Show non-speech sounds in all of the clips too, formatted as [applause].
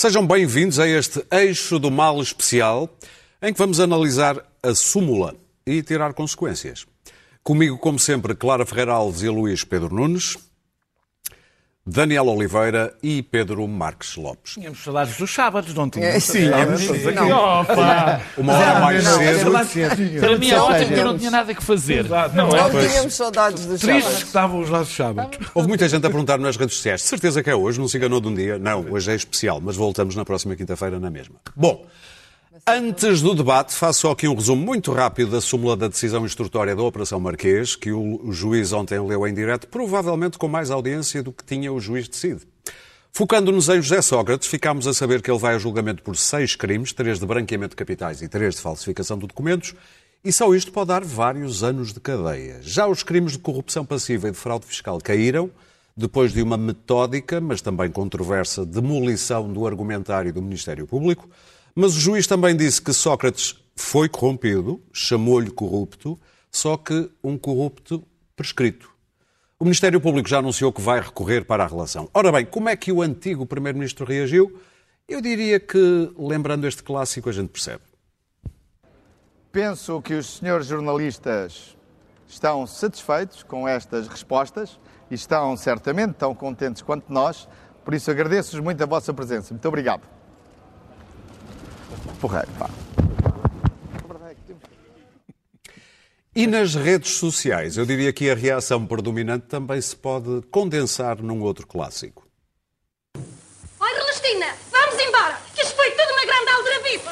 Sejam bem-vindos a este Eixo do Mal especial, em que vamos analisar a súmula e tirar consequências. Comigo, como sempre, Clara Ferreira Alves e Luís Pedro Nunes, Daniel Oliveira e Pedro Marques Lopes. Tínhamos saudades dos sábados, não tínhamos? É, sim. Opa! Uma hora mais cedo. Para mim é ótimo que eu não tinha nada que fazer. Não é? Não tínhamos saudades dos Tristes que sábados. estavam os nossos sábados. Houve muita gente a perguntar nas redes sociais. De certeza que é hoje, não se enganou de um dia. Não, hoje é especial, mas voltamos na próxima quinta-feira na mesma. Bom, antes do debate, faço só aqui um resumo muito rápido da súmula da decisão instrutória da Operação Marquês, que o juiz ontem leu em direto, provavelmente com mais audiência do que tinha o juiz decide. Focando-nos em José Sócrates, ficámos a saber que ele vai a julgamento por seis crimes, três de branqueamento de capitais e três de falsificação de documentos, e só isto pode dar vários anos de cadeia. Já os crimes de corrupção passiva e de fraude fiscal caíram, depois de uma metódica, mas também controversa, demolição do argumentário do Ministério Público, mas o juiz também disse que Sócrates foi corrompido, chamou-lhe corrupto, só que um corrupto prescrito. O Ministério Público já anunciou que vai recorrer para a relação. Ora bem, como é que o antigo Primeiro-Ministro reagiu? Eu diria que, lembrando este clássico, a gente percebe. Penso que os senhores jornalistas estão satisfeitos com estas respostas e estão certamente tão contentes quanto nós. Por isso agradeço-vos muito a vossa presença. Muito obrigado. Porreiro, pá. E nas redes sociais, eu diria que a reação predominante também se pode condensar num outro clássico. Oi, Celestina, vamos embora, que isto foi tudo uma grande aldrabice.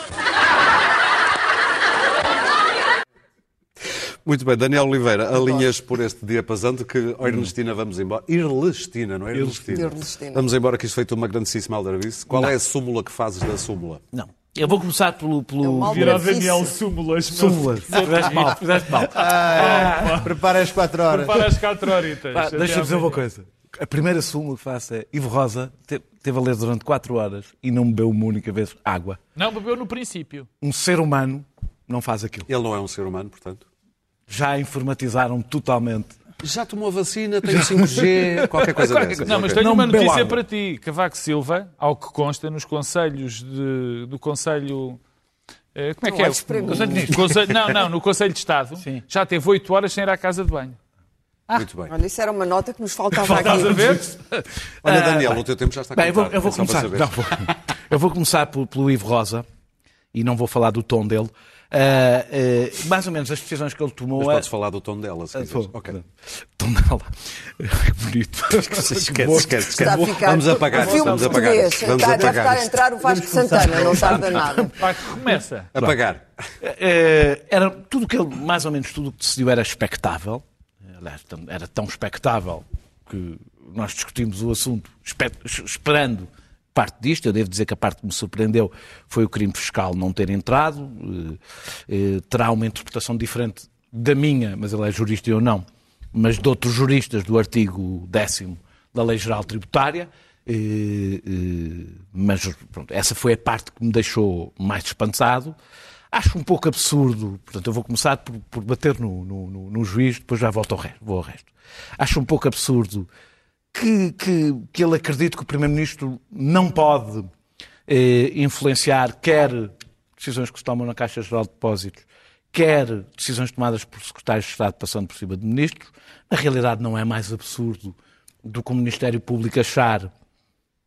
Muito bem, Daniel Oliveira, alinhas por este diapasão de que, oh, Ernestina, vamos embora. Irlestina, não é? Irlestina. Irlestina. Vamos embora, que isto foi uma grandíssima aldrabice. Qual é a súmula que fazes da súmula? Não. Eu vou começar pelo. pelo... É Aldrabice. Daniel Súmulas. Súmulas. [laughs] Fizeste mal, fizeste mal. Prepara as 4 horas. Para as 4 horitas. Pá, Até Deixa-me dizer uma coisa. A primeira súmula que faço é Ivo Rosa te- teve a ler durante 4 horas e não bebeu uma única vez água. Não, bebeu no princípio. Um ser humano não faz aquilo. Ele não é um ser humano, portanto. Já informatizaram totalmente. Já tomou vacina, tem o 5G, qualquer coisa dessas. Não, mas tenho Não uma notícia para ti. Cavaco Silva, ao que consta nos conselhos de- do Conselho. eh, Como é que é? Conselho de Ministros. Conselho- não, não, no Conselho de Estado. Sim. Já teve 8 horas sem ir à casa de banho. Muito bem. Olha, isso era uma nota que nos faltava Estás a aqui. ver? [laughs] Olha, Daniel, o teu tempo já está Bem, eu vou, contado, eu vou é só para começar. não, vou- eu vou começar pelo, pelo Ivo Rosa e não vou falar do tom dele. Ah, mais ou menos as decisões que ele tomou. Mas é- podes falar do tom dela, se Ah, quiseres. vou. Ok. Tom dela. Que [laughs] bonito. Esquece, esquece, esquece. A ficar. Vamos apagar, vamos apagar. Vamos Está- Deve apagar estar a entrar o Vasco Santana, não tarda nada. [laughs] Começa. Apagar. Eh, era tudo que ele, mais ou menos tudo o que decidiu era expectável. Era tão expectável que nós discutimos o assunto espe- es- esperando parte disto. Eu devo dizer que a parte que me surpreendeu foi o crime fiscal não ter entrado. Eh, eh, terá uma interpretação diferente da minha, mas ele é jurista e eu não, mas de outros juristas do artigo 10 da Lei Geral Tributária. Eh, mas pronto, essa foi a parte que me deixou mais espantado. Acho um pouco absurdo, portanto, eu vou começar por, por bater no, no- no juiz, depois já volto ao resto, vou ao resto. Acho um pouco absurdo que, que, que ele acredite que o Primeiro-Ministro não pode eh, influenciar quer decisões que se tomam na Caixa Geral de Depósitos, quer decisões tomadas por secretários de Estado passando por cima de ministros. Na realidade, não é mais absurdo do que o Ministério Público achar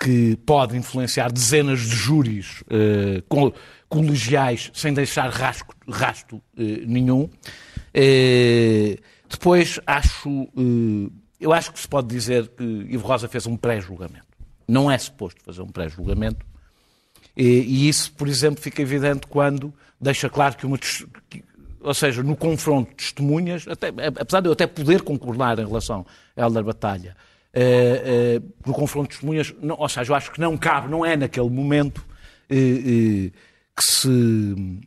que pode influenciar dezenas de júris eh, co- colegiais sem deixar rasco- rasto eh, nenhum. Eh, depois acho, eh, eu acho que se pode dizer que Ivo Rosa fez um pré-julgamento. Não é suposto fazer um pré-julgamento. E, e isso, por exemplo, fica evidente quando deixa claro que uma. que- ou seja, no confronto de testemunhas, até, apesar de eu até poder concordar em relação a Helder Batalha, eh, eh, no confronto de testemunhas, não- ou seja, eu acho que não cabe, não é naquele momento eh, eh, que, se,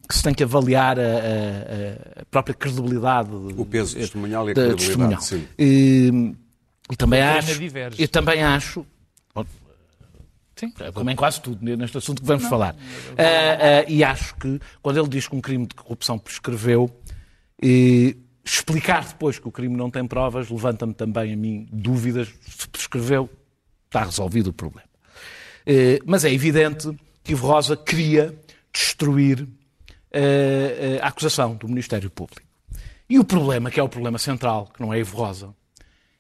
que se tem que avaliar a, a- a própria credibilidade. O peso testemunhal e a da credibilidade, sim. E, e também acho, diverge. eu também acho, Sim. como em quase tudo neste assunto que vamos falar. Ah, ah, e acho que, quando ele diz que um crime de corrupção prescreveu, eh, explicar depois que o crime não tem provas levanta-me também a mim dúvidas se prescreveu, está resolvido o problema. Eh, Mas é evidente que Ivo Rosa queria destruir eh, a acusação do Ministério Público. E o problema, que é o problema central, que não é Ivo Rosa,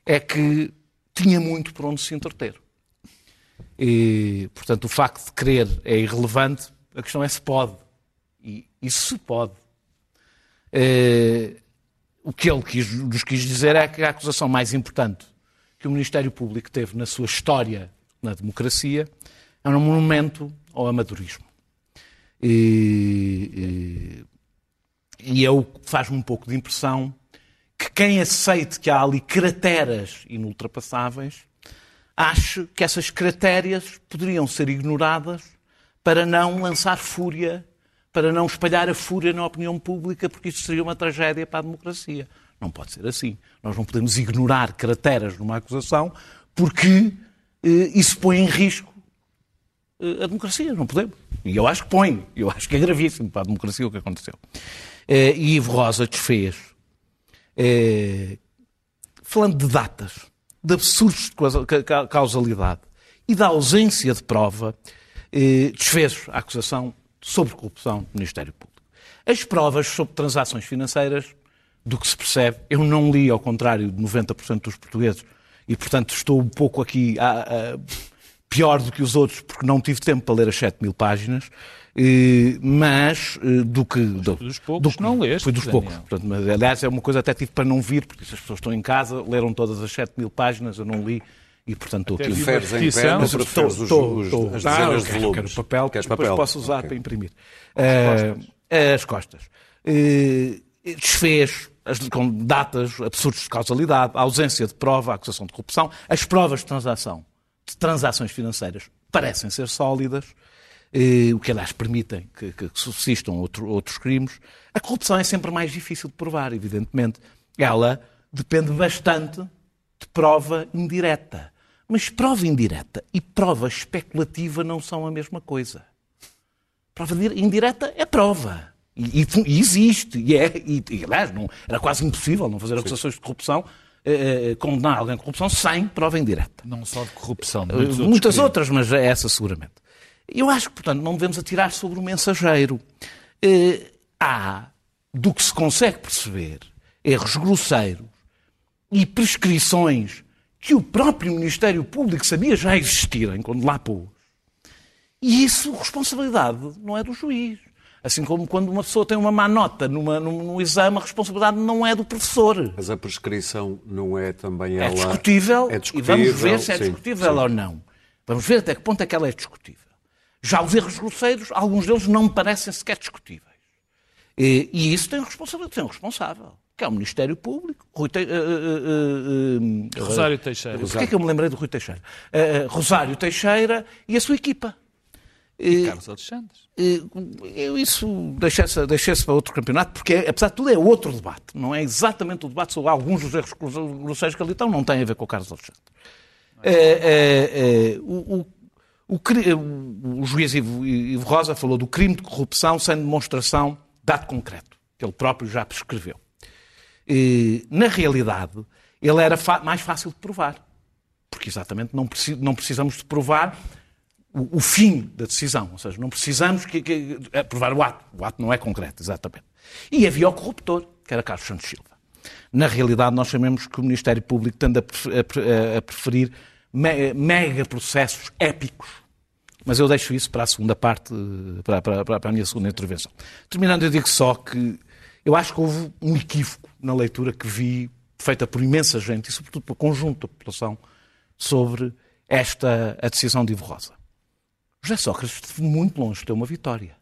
é que tinha muito por onde se entreter. E, portanto, o facto de querer é irrelevante, a questão é se pode. E, se pode. Eh, o que ele quis- nos quis dizer é que a acusação mais importante que o Ministério Público teve na sua história na democracia é um monumento ao amadorismo. E, e, e eu faz-me um pouco de impressão que quem aceite que há ali crateras inultrapassáveis ache que essas crateras poderiam ser ignoradas para não lançar fúria, para não espalhar a fúria na opinião pública, porque isso seria uma tragédia para a democracia. Não pode ser assim. Nós não podemos ignorar crateras numa acusação porque eh, isso põe em risco eh, a democracia. Não podemos. E eu acho que põe. Eu acho que é gravíssimo para a democracia o que aconteceu. Eh, E Ivo Rosa desfez eh, falando de datas, de absurdos de causa- ca- ca- causalidade e da ausência de prova, eh, desfez a acusação sobre corrupção do Ministério Público. As provas sobre transações financeiras, do que se percebe, eu não li, ao contrário de 90% dos portugueses, e portanto estou um pouco aqui a- a- pior do que os outros, porque não tive tempo para ler as 7 mil páginas, mas eh, do que. do- dos poucos do que- não leste, Foi dos Daniel. poucos. Portanto, mas, aliás, é uma coisa até tive para não vir, porque se as pessoas estão em casa, leram todas as 7 mil páginas, eu não li, e portanto estou aqui. Preferes em pé Mas preferes os, Estou- os- estou- as Ah, dezenas eu de quero- volumes? Quero papel, que Queres depois papel? posso usar Ok. para imprimir. Ah, as costas. Eh, desfez as- com datas absurdos de causalidade, a ausência de prova, a acusação de corrupção, as provas de transação, de transações financeiras parecem ser sólidas, eh, o que aliás permitem que, que- subsistam outro- outros crimes. A corrupção é sempre mais difícil de provar, evidentemente. Ela depende bastante de prova indireta. Mas prova indireta e prova especulativa não são a mesma coisa. Prova dir- indireta é prova. E, e e existe. E, é, e, e, aliás, não, era quase impossível não fazer acusações de corrupção, eh, eh, condenar alguém de corrupção sem prova indireta. Não só de corrupção, de Muitas outras, mas é essa seguramente. Eu acho que, portanto, não devemos atirar sobre o mensageiro. Eh, há, do que se consegue perceber, erros grosseiros e prescrições que o próprio Ministério Público sabia já existirem quando lá pôs. E isso, responsabilidade não é do juiz. Assim como quando uma pessoa tem uma má nota numa, num, num exame, a responsabilidade não é do professor. Mas a prescrição não é também É ela... discutível, É e discutível. vamos ver se é sim, discutível sim. ou não. Vamos ver até que ponto é que ela é discutível. Já os erros grosseiros, alguns deles não me parecem sequer discutíveis. E, e isso tem, responsabilidade, tem um responsável, que é o Ministério Público. Rui Te- eh, eh, eh, eh, Rosário Teixeira. Porquê é que eu me lembrei do Rui Teixeira? Eh, eh, Rosário Teixeira e a sua equipa. Carlos Alexandre. Eh, Eu isso deixei-se deixei para outro campeonato, porque, apesar de tudo, é outro debate. Não é exatamente o debate sobre alguns dos erros grosseiros que ali estão, não tem a ver com o Carlos Alexandre. Eh, eh, eh, o, o- eh, o- o juiz Ivo, Ivo Rosa falou do crime de corrupção sem demonstração de dado concreto, que ele próprio já prescreveu. Eh, na realidade, ele era mais fácil de provar. Porque exatamente não, não precisamos de provar o, o fim da decisão. Ou seja, não precisamos que, que- é provar o ato. O ato não é concreto, exatamente. E havia o corruptor, que era Carlos Santos Silva. Na realidade, nós sabemos que o Ministério Público tende a, pref- a pre- a preferir me- mega processos épicos. Mas eu deixo isso para a segunda parte, para, para- para a minha segunda intervenção. Terminando, eu digo só que eu acho que houve um equívoco na leitura que vi, feita por imensa gente, e sobretudo pelo conjunto da população, sobre esta a decisão de Ivo Rosa. José Sócrates esteve muito longe de ter uma vitória.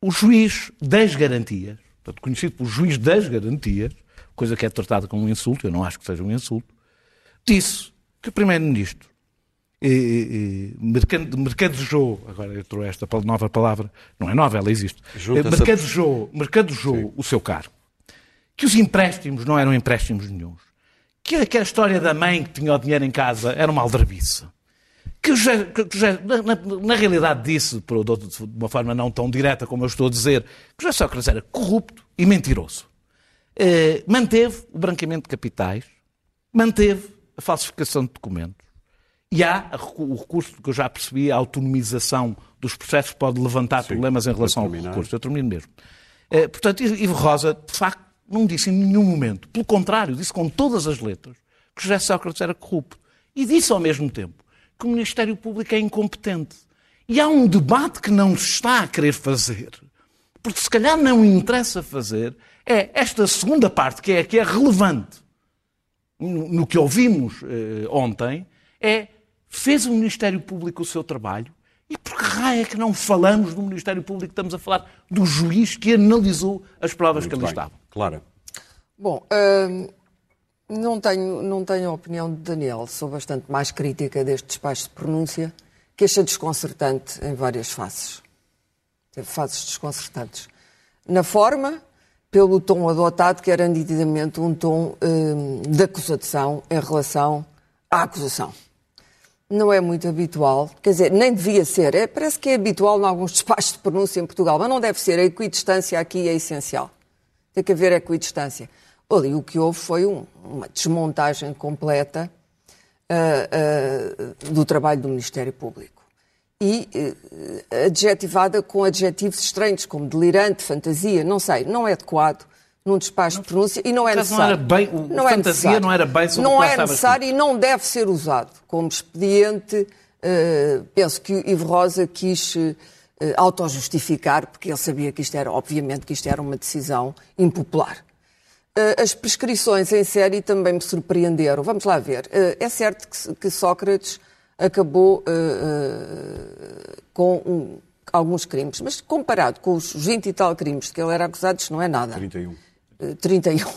O juiz das garantias, portanto, conhecido por juiz das garantias, coisa que é tratada como um insulto, eu não acho que seja um insulto, disse que o Primeiro-Ministro mercan- mercadejou, agora entrou esta pal- nova palavra, não é nova, ela existe, Junta-se Eh, mercadejou, mercadejou o seu cargo, que os empréstimos não eram empréstimos nenhums, que aquela história da mãe que tinha o dinheiro em casa era uma aldrabice, que José- que na, na- realidade disse, por, de uma forma não tão direta como eu estou a dizer, que José Sócrates era corrupto e mentiroso. Eh, manteve o branqueamento de capitais, manteve a falsificação de documentos E há o recurso que eu já percebi, a autonomização dos processos pode levantar problemas em relação ao recurso. Eu termino mesmo. Eh, portanto, Ivo Rosa, de facto, não disse em nenhum momento, pelo contrário, disse com todas as letras que José Sócrates era corrupto. E disse ao mesmo tempo que o Ministério Público é incompetente. E há um debate que não se está a querer fazer, porque se calhar não interessa fazer, é esta segunda parte, que é a que é relevante no no que ouvimos eh, ontem, é fez o Ministério Público o seu trabalho e por que raio é que não falamos do Ministério Público, estamos a falar do juiz que analisou as provas que ali Bem, estavam. Clara. Bom, hum, não, tenho, não tenho a opinião de Daniel, sou bastante mais crítica deste despacho de pronúncia, que achei desconcertante em várias faces. Teve fases desconcertantes. Na forma, pelo tom adotado, que era nitidamente um tom hum, de acusação em relação à acusação. Não é muito habitual, quer dizer, nem devia ser. É, parece que é habitual em alguns [laughs] despachos de pronúncia em Portugal, mas não deve ser. A equidistância aqui é essencial. Tem que haver equidistância. Ali o que houve foi um- uma desmontagem completa ah, ah, do trabalho do Ministério Público. E eh, adjetivada com adjetivos estranhos, como delirante, fantasia, não sei, não é adequado num despacho de pronúncia e não é Por acaso não necessário. era bem- o- fantasia necessário. não era bem Não é necessário e não deve ser usado como expediente. eh, penso que o Ivo Rosa quis eh, autojustificar, porque ele sabia que isto era, obviamente, que isto era uma decisão impopular. Eh, As prescrições em série também me surpreenderam. Vamos lá ver. Eh, É certo que- que Sócrates acabou com um- alguns crimes, mas comparado com os 20 e tal crimes de que ele era acusado, isto não é nada. 31. Eh, 31.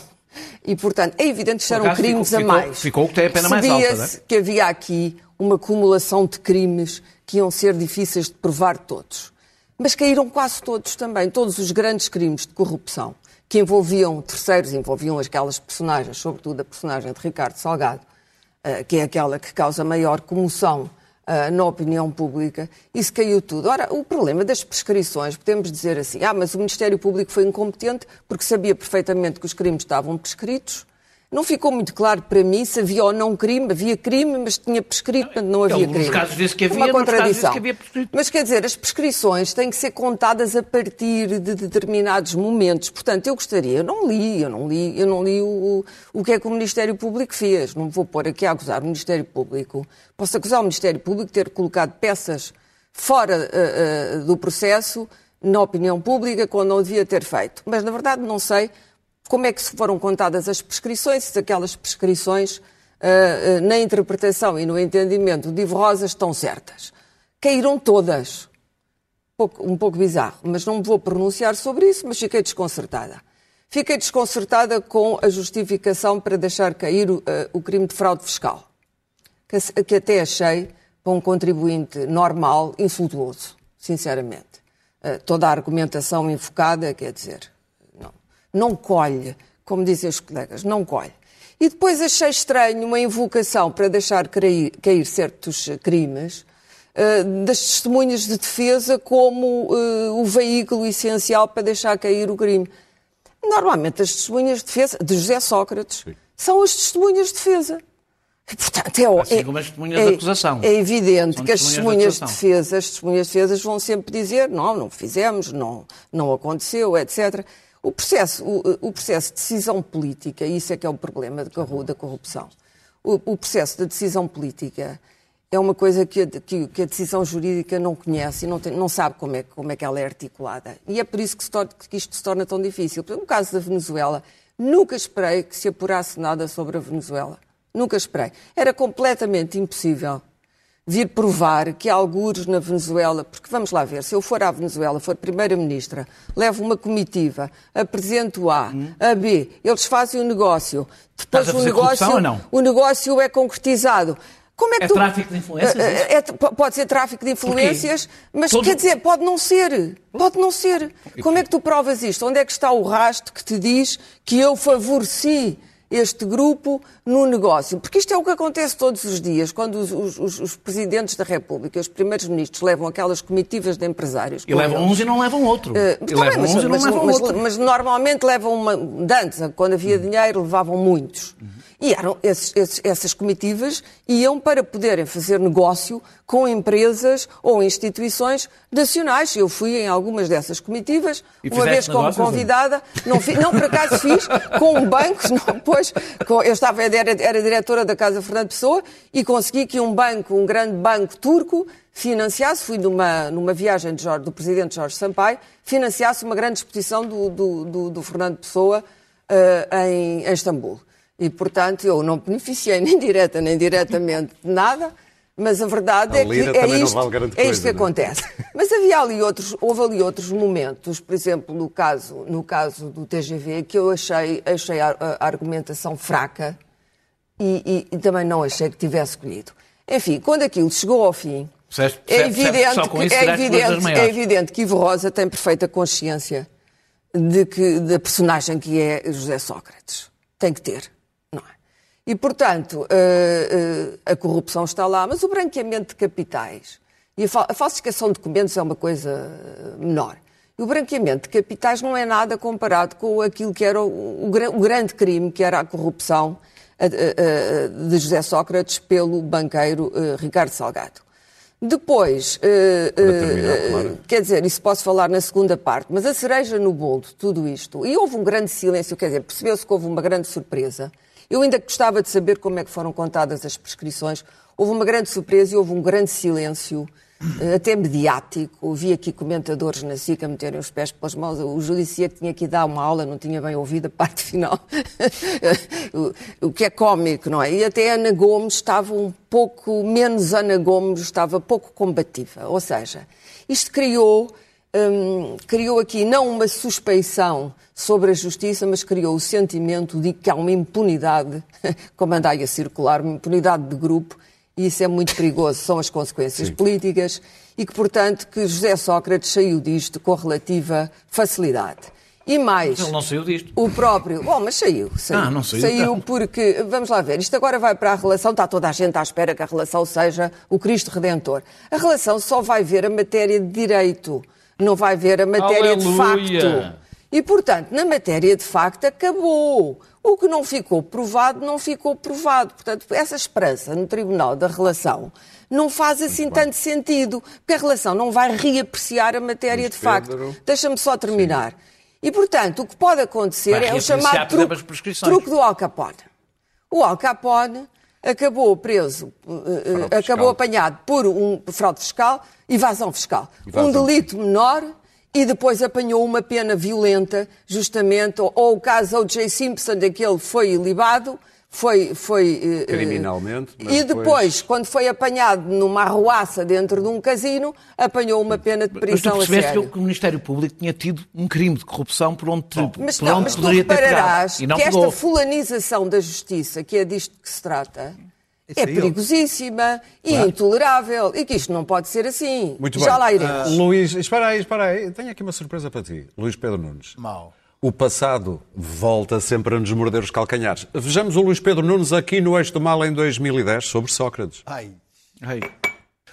E, portanto, é evidente que eram acaso, crimes ficou- a mais. ficou que tem a pena mais alta, não é? que havia aqui uma acumulação de crimes que iam ser difíceis de provar todos. Mas caíram quase todos também, todos os grandes crimes de corrupção que envolviam terceiros, envolviam aquelas personagens, sobretudo a personagem de Ricardo Salgado, eh, que é aquela que causa maior comoção eh, na opinião pública, isso caiu tudo. Ora, o problema das prescrições, podemos dizer assim, ah, mas o Ministério Público foi incompetente porque sabia perfeitamente que os crimes estavam prescritos. Não ficou muito claro para mim se havia ou não crime, havia crime, mas tinha prescrito, portanto não havia crime. casos disse que havia, Uma contradição. que havia. Mas quer dizer, as prescrições têm que ser contadas a partir de determinados momentos. Portanto, eu gostaria, eu não li, eu não li, eu não li o, o, que é que o Ministério Público fez. Não me vou pôr aqui a acusar o Ministério Público. Posso acusar o Ministério Público de ter colocado peças fora eh, eh, do processo, na opinião pública, quando não devia ter feito. Mas, na verdade, não sei como é que se foram contadas as prescrições, se aquelas prescrições, eh, eh, na interpretação e no entendimento de Ivo Rosa, estão certas. Caíram todas pouco- um pouco bizarro, mas não me vou pronunciar sobre isso, mas fiquei desconcertada. Fiquei desconcertada com a justificação para deixar cair o, eh, o crime de fraude fiscal, que, que até achei, para um contribuinte normal, infrutuoso, sinceramente. Toda a argumentação enfocada, quer dizer, não, colhe, como dizem os colegas, não colhe. E depois achei estranho uma invocação para deixar cair, cair certos crimes eh, das testemunhas de defesa como eh, o veículo essencial para deixar cair o crime. Normalmente as testemunhas de defesa de José Sócrates são as testemunhas de defesa. E, portanto, é, Assim é- como as testemunhas é- de acusação. É evidente São que as testemunhas de de defesa, as testemunhas de defesa vão sempre dizer não, não fizemos, não, não aconteceu, etc. O processo, o, o processo de decisão política, isso é que é o problema de da corrupção, o, o processo da decisão política é uma coisa que a, que- que a decisão jurídica não conhece e não, tem- não sabe como é, como é que ela é articulada. E é por isso que, torna- que isto se torna tão difícil. No caso da Venezuela, nunca esperei que se apurasse nada sobre a Venezuela. Nunca esperei. Era completamente impossível vir provar que há algures na Venezuela, porque vamos lá ver, se eu for à Venezuela, for Primeira-Ministra, levo uma comitiva, apresento A, a B, eles fazem o negócio, depois o negócio, o negócio é concretizado. Como é que É tu... tráfico de influências, É, isso? é- é- pode ser tráfico de influências, mas Todo- quer dizer, pode não ser. Pode não ser. Como é que tu provas isto? Onde é que está o rastro que te diz que eu favoreci este grupo no negócio? Porque isto é o que acontece todos os dias, quando os, os- os- presidentes da República, os primeiros ministros, levam aquelas comitivas de empresários. E levam eles. uns e não levam outro. Eh, e bem, levam mas, uns e não mas- levam mas- outro. mas normalmente levam uma. de Antes, quando havia dinheiro, levavam muitos. E eram esses- esses- essas comitivas iam para poderem fazer negócio com empresas ou instituições nacionais. Eu fui em algumas dessas comitivas, uma vez como negócios, convidada. Não, fi- não, por acaso fiz, com um banco, [laughs] não, pois, com- eu estava, era, era diretora da Casa Fernando Pessoa e consegui que um banco, um grande banco turco, financiasse, fui numa, numa viagem Jorge- do presidente Jorge Sampaio, financiasse uma grande exposição do, do, do- do Fernando Pessoa eh, em, em Istambul. E, portanto, eu não beneficiei [laughs] nem direta nem diretamente de nada, mas a verdade A é que é isto, vale é coisa, isto que não é? acontece. [laughs] Mas havia ali outros, houve ali outros momentos, por exemplo, no caso, no caso do TGV, que eu achei, achei a, a argumentação fraca e, e- e também não achei que tivesse escolhido. Enfim, quando aquilo chegou ao fim, Percebes- é evidente, que, é, evidente, é evidente que Ivo Rosa tem perfeita consciência de que, da personagem que é José Sócrates. Tem que ter, não é? E, portanto, eh, eh, a corrupção está lá, mas o branqueamento de capitais e a, fal- a falsificação de documentos é uma coisa eh, menor. E o branqueamento de capitais não é nada comparado com aquilo que era o, o o grande crime, que era a corrupção de José Sócrates pelo banqueiro eh, Ricardo Salgado. Depois, eh, eh, claro. quer dizer, isso posso falar na segunda parte, mas a cereja no bolo de tudo isto, e houve um grande silêncio, quer dizer, percebeu-se que houve uma grande surpresa. Eu ainda gostava de saber como é que foram contadas as prescrições. Houve uma grande surpresa e houve um grande silêncio, até mediático. Ouvi aqui comentadores na SIC a meterem os pés pelas mãos. O judiciário tinha que dar uma aula, não tinha bem ouvido a parte final. [laughs] o, o que é cómico, não é? E até Ana Gomes estava um pouco, menos Ana Gomes, estava pouco combativa. Ou seja, isto criou, hum, criou aqui não uma suspeição sobre a justiça, mas criou o sentimento de que há uma impunidade, [laughs] como anda aí a circular, uma impunidade de grupo, e isso é muito perigoso, são as consequências políticas, e que, portanto, que José Sócrates saiu disto com relativa facilidade. E mais, Ele não saiu disto. o próprio. Bom, mas saiu. Saiu, Ah, não saiu, Saiu então. porque, vamos lá ver, isto agora vai para a relação, está toda a gente à espera que a relação seja o Cristo Redentor. A relação só vai ver a matéria de direito, não vai ver a matéria de Aleluia! facto. E, portanto, na matéria de facto, acabou. O que não ficou provado, não ficou provado. Portanto, essa esperança no Tribunal da Relação não faz assim tanto sentido, porque a relação não vai reapreciar a matéria de facto. Deixa-me só terminar. E, portanto, o que pode acontecer Vai é o chamado truque, truque do Al Capone. O Al Capone acabou preso, eh, eh, Fraude acabou fiscal. apanhado por um fraude fiscal, evasão fiscal. Evasão. Um delito menor e depois apanhou uma pena violenta, justamente, ou, ou o caso O.J. Simpson, daquele foi ilibado, foi... foi eh, eh, Criminalmente, mas E depois, depois- quando foi apanhado numa arruaça dentro de um casino, apanhou uma pena de Mas tu prisão a sério. que o Ministério Público tinha tido um crime de corrupção por onde, Mas, por não, onde mas tu poderia ter repararás pegado. E não que esta fulanização da justiça, que é disto que se trata, é aí, perigosíssima e intolerável e que isto não pode ser assim. Muito Já bem. lá iremos. Luís, espera aí, espera aí. Tenho aqui uma surpresa para ti. Luís Pedro Nunes. Mau. O passado volta sempre a nos morder os calcanhares. Vejamos o Luís Pedro Nunes aqui no Eixo do Mal em 2010 sobre Sócrates. Ai. Ei.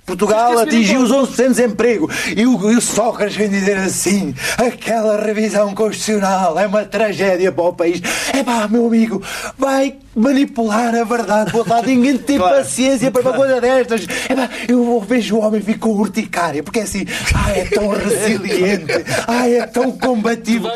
Portugal atingiu os 11% de desemprego e o, e o Sócrates vem dizer assim: aquela revisão constitucional é uma tragédia para o país. É pá, meu amigo, vai manipular a verdade o outro lado. Ninguém tem paciência para uma coisa destas. É pá, eu vejo o homem ficar com urticária porque é assim, ah, é tão [laughs] resiliente, ah, é tão combativo.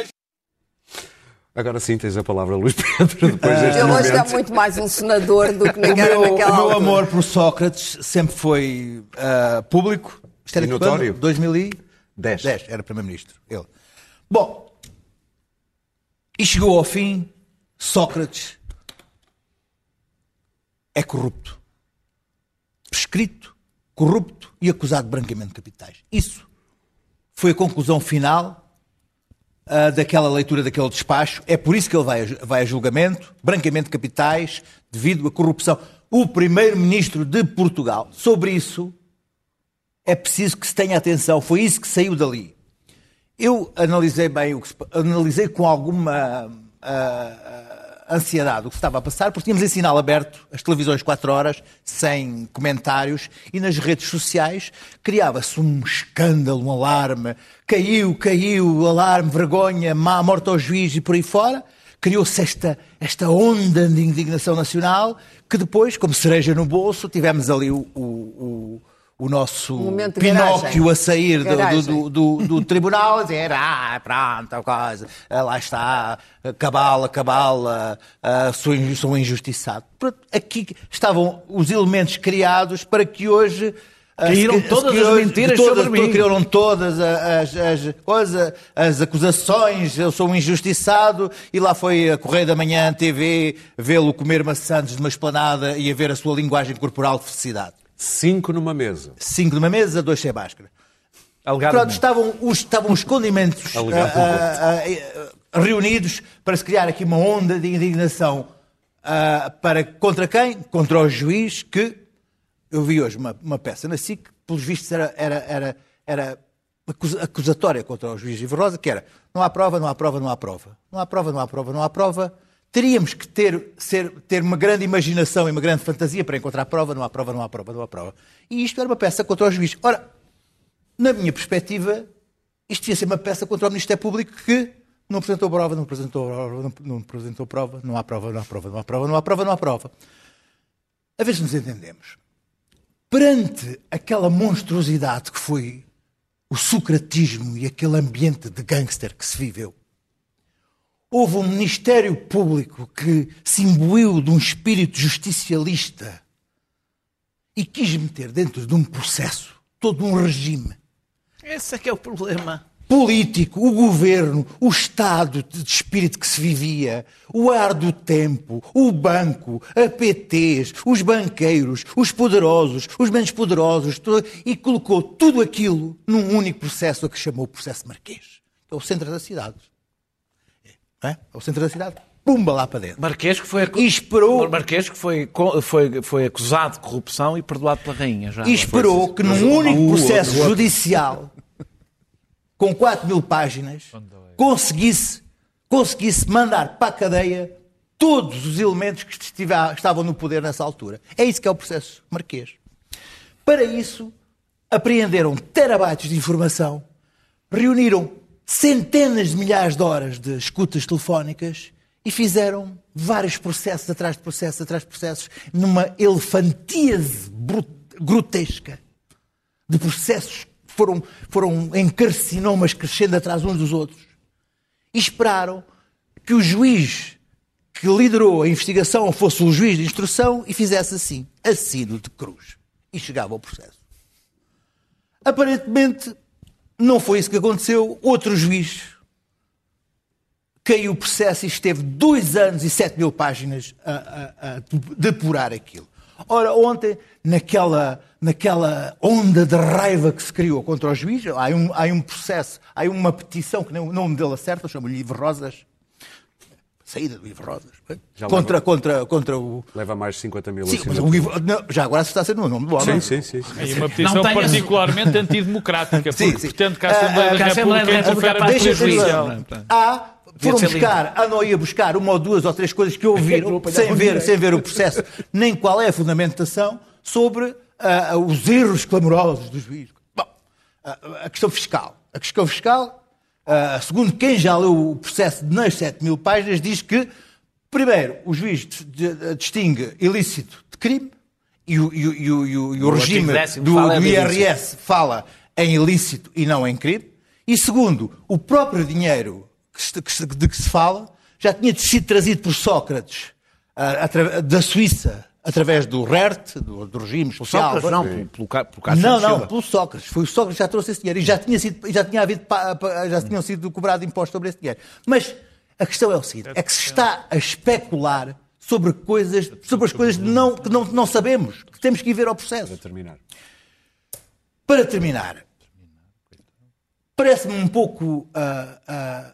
Agora sim tens a palavra, Luís Pedro, depois deste Ele hoje está momento. muito mais um senador do que O naquela, meu, o meu altura. amor por Sócrates sempre foi ah, público. Isto era E notório. quando? 2010. Dez. era Primeiro-Ministro. Ele. Bom, e chegou ao fim, Sócrates é corrupto. Prescrito, corrupto e acusado de branqueamento de capitais. Isso foi a conclusão final ah, daquela leitura daquele despacho. É por isso que ele vai a, vai a julgamento, branqueamento de capitais, devido à corrupção. O primeiro-ministro de Portugal, sobre isso, é preciso que se tenha atenção. Foi isso que saiu dali. Eu analisei bem, o que se, analisei com alguma ah, ansiedade o que estava a passar, porque tínhamos em sinal aberto as televisões 4 horas, sem comentários, e nas redes sociais criava-se um escândalo, um alarme. Caiu, caiu, alarme, vergonha, má morte ao juiz e por aí fora. criou-se esta, esta onda de indignação nacional que depois, como cereja no bolso, tivemos ali o, o, o, o nosso Pinóquio garagem. a sair do, do, do, do, do tribunal a dizer, ah, pronto, a coisa, ah, lá está, cabala, cabala, ah, sou, sou injustiçado. Pronto, aqui estavam os elementos criados para que hoje... ah, Caíram todas as mentiras todas, sobre mim. Caíram todas as, as, as acusações, eu sou um injustiçado, e lá foi a Correio da Manhã, TV, vê-lo comer maçãs de uma esplanada e a ver a sua linguagem corporal de felicidade. Cinco numa mesa. Cinco numa mesa, dois sem máscara. Pronto, estavam os, estavam os condimentos ah, ah, ah, reunidos para se criar aqui uma onda de indignação ah, para contra quem? Contra o juiz que eu vi hoje uma, uma peça na SIC, que, pelos vistos era, era, era, era acusa- acusatória contra o juiz Ivo Rosa, que era não há prova, não há prova, não há prova. Não há prova, não há prova, não há prova. Teríamos que ter, ser, ter uma grande imaginação e uma grande fantasia para encontrar prova, não há prova, não há prova, não há prova. E isto era uma peça contra o juiz. Ora, na minha perspectiva, isto devia ser uma peça contra o Ministério Público que não apresentou prova, não apresentou prova, não, não apresentou prova, não há prova, não há prova, não há prova, não há prova, não há prova. A ver se nos entendemos. Perante aquela monstruosidade que foi o socratismo e aquele ambiente de gangster que se viveu, houve um Ministério Público que se imbuiu de um espírito justicialista e quis meter dentro de um processo todo um regime Esse é que é o problema. político, o governo, o estado de espírito que se vivia, o ar do tempo, o banco, a PTs, os banqueiros, os poderosos, os menos poderosos, to- e colocou tudo aquilo num único processo a que chamou o processo Marquês. É o centro da cidade. É? É o centro da cidade. Pumba lá para dentro. Marquês que foi, acu- esperou- Marquês que foi, foi, foi acusado de corrupção e perdoado pela rainha. Já E esperou que num único processo judicial, com 4 mil páginas, conseguisse, conseguisse mandar para a cadeia todos os elementos que estiva- estavam no poder nessa altura. É isso que é o processo marquês. Para isso, apreenderam terabytes de informação, reuniram centenas de milhares de horas de escutas telefónicas e fizeram vários processos atrás de processos atrás de processos numa elefantíase grotesca de processos que foram, foram em carcinomas crescendo atrás uns dos outros. E esperaram que o juiz que liderou a investigação fosse o juiz de instrução e fizesse assim, assino de cruz. E chegava ao processo. Aparentemente, não foi isso que aconteceu. Outro juiz caiu o processo e esteve dois anos e sete mil páginas a, a- a depurar aquilo. Ora, ontem, naquela, naquela onda de raiva que se criou contra o juiz, há um, há um processo, há uma petição, que nem o nome dele acerta, chama-lhe Ivo Rosas, saída do Ivo Rosas, Já contra, leva- contra, contra o... Leva mais de 50 mil Sim, mas assinaturas. o Ivo, não, já agora se está a ser o nome do homem. Sim, sim, sim. sim. E uma petição particularmente antidemocrática, Sim, porque sim. pretende que a Assembleia Ah, da a Assembleia da República interfere Justiça. há, foram buscar, ah, não ia buscar uma ou duas ou três coisas que ouviram, [laughs] sem ver, sem ver o processo, nem qual é a fundamentação sobre ah, os erros clamorosos do juiz. Bom, ah, a questão fiscal. A questão fiscal, ah, segundo quem já leu o processo de nas 7 mil páginas, diz que, primeiro, o juiz distingue ilícito de crime e o, e o- e o- e o- o regime do, fala do IRS fala em ilícito e não em crime. E segundo, o próprio dinheiro que se- que se- de que se fala já tinha sido trazido por Sócrates atra- da Suíça através do RERT, do, do regime social. Sócrates, não, pelo, pelo, pelo Não, não, pelo Sócrates. Foi o Sócrates que já trouxe esse dinheiro e já tinha, sido, já tinha havido, já tinham sido cobrado impostos sobre esse dinheiro. Mas a questão é o seguinte: é que se está a especular sobre coisas, sobre as coisas não, que não, não sabemos, que temos que ir ver ao processo. Para terminar. Para terminar, parece-me um pouco ah, ah,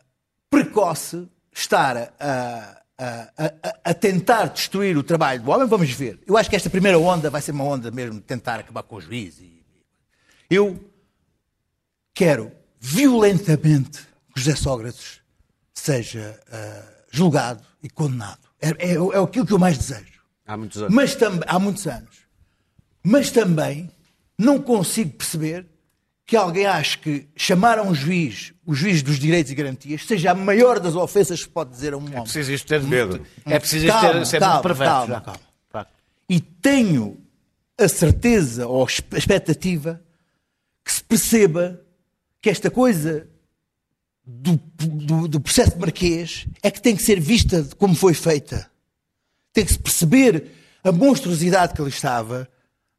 precoce estar a, a- a- a- a tentar destruir o trabalho do homem. Vamos ver. Eu acho que esta primeira onda vai ser uma onda mesmo de tentar acabar com o juiz. E- Eu quero violentamente que José Sócrates seja ah, julgado e condenado. É, é, é aquilo que eu mais desejo. Há muitos anos. Mas também, há muitos anos. Mas também não consigo perceber que alguém ache que chamar a um juiz, o juiz dos direitos e garantias, seja a maior das ofensas que se pode dizer a um homem. É preciso isto ter muito, é preciso isto Calma, ter, ser calma, muito perverso. calma, calma. Facto. E tenho a certeza ou a expectativa que se perceba que esta coisa do, do- do processo de Marquês é que tem que ser vista como foi feita. Tem que se perceber a monstruosidade que ali estava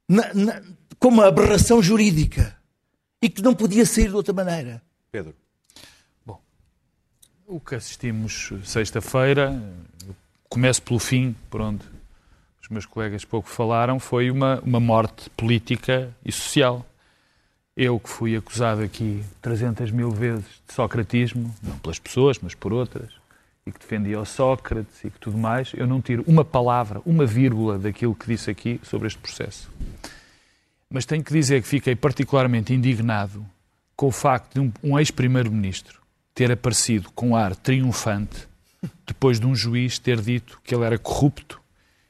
na- na- como uma aberração jurídica e que não podia sair de outra maneira. Pedro. O que assistimos sexta-feira, começo pelo fim, por onde os meus colegas pouco falaram, foi uma, uma morte política e social. Eu que fui acusado aqui 300 mil vezes de socratismo, não pelas pessoas, mas por outras, e que defendia o Sócrates e que tudo mais, eu não tiro uma palavra, uma vírgula daquilo que disse aqui sobre este processo. Mas tenho que dizer que fiquei particularmente indignado com o facto de um, um ex-primeiro-ministro ter aparecido com ar triunfante [laughs] depois de um juiz ter dito que ele era corrupto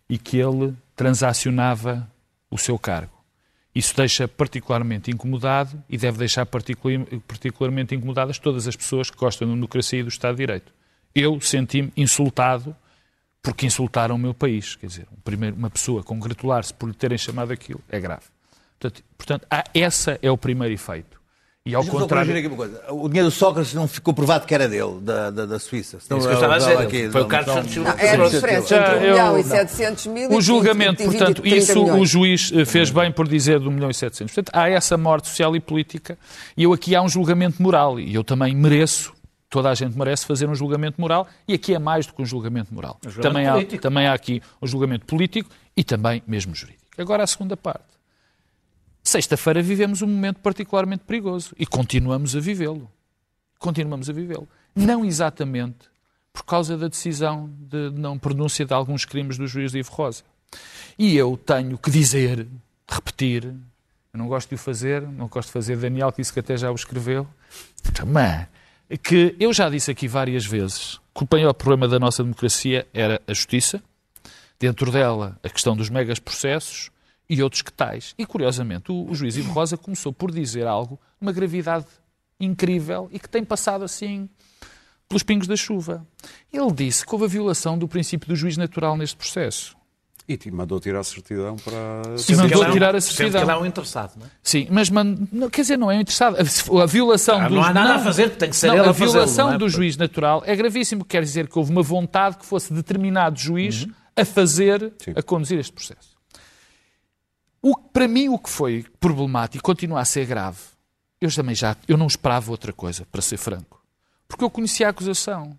e que ele transacionava o seu cargo. Isso deixa particularmente incomodado e deve deixar particular- particularmente incomodadas todas as pessoas que gostam da democracia e do Estado de Direito. Eu senti-me insultado porque insultaram o meu país. Quer dizer, um primeiro, uma pessoa congratular-se por lhe terem chamado aquilo é grave. Portanto, portanto há, essa é o primeiro efeito. E ao contrário. aqui uma coisa. O dinheiro do Sócrates não ficou provado que era dele, da, da, da Suíça. Senão Isso que eu estava a dizer. aqui, Foi o Carlos Santos Silva Não, é a diferença entre 1 eu- milhão e não. 700 mil O julgamento, 20, portanto, 30 isso o juiz eh, fez bem por dizer de 1 milhão e 700. Portanto, há essa morte social e política e eu aqui há um julgamento moral e eu também mereço, toda a gente merece fazer um julgamento moral e aqui é mais do que um julgamento moral. julgamento também, há, também há aqui um julgamento político e também mesmo jurídico. Agora a segunda parte. Sexta-feira vivemos um momento particularmente perigoso e continuamos a vivê-lo. Continuamos a vivê-lo. Não exatamente por causa da decisão de não pronúncia de alguns crimes do juiz Ivo Rosa. E eu tenho que dizer, repetir, eu não gosto de o fazer, não gosto de fazer Daniel, que disse que até já o escreveu, também, que eu já disse aqui várias vezes que o maior problema da nossa democracia era a justiça, dentro dela a questão dos megas processos e outros que tais. E, curiosamente, o, o juiz Ivo Rosa começou por dizer algo de uma gravidade incrível e que tem passado assim pelos pingos da chuva. Ele disse que houve a violação do princípio do juiz natural neste processo. E te mandou tirar a certidão para. E que mandou é um- tirar a sendo que certidão. ele é um interessado, não é? Sim, mas man- não, quer dizer, não é interessado. A, a violação Ah, não há nada a fazer, tem que ser não, ele a a violação não é? do juiz natural é gravíssimo, quer dizer que houve uma vontade que fosse determinado juiz a fazer, Sim. a conduzir este processo. O, para mim, o que foi problemático continua a ser grave, eu também já eu não esperava outra coisa, para ser franco. Porque eu conhecia a acusação.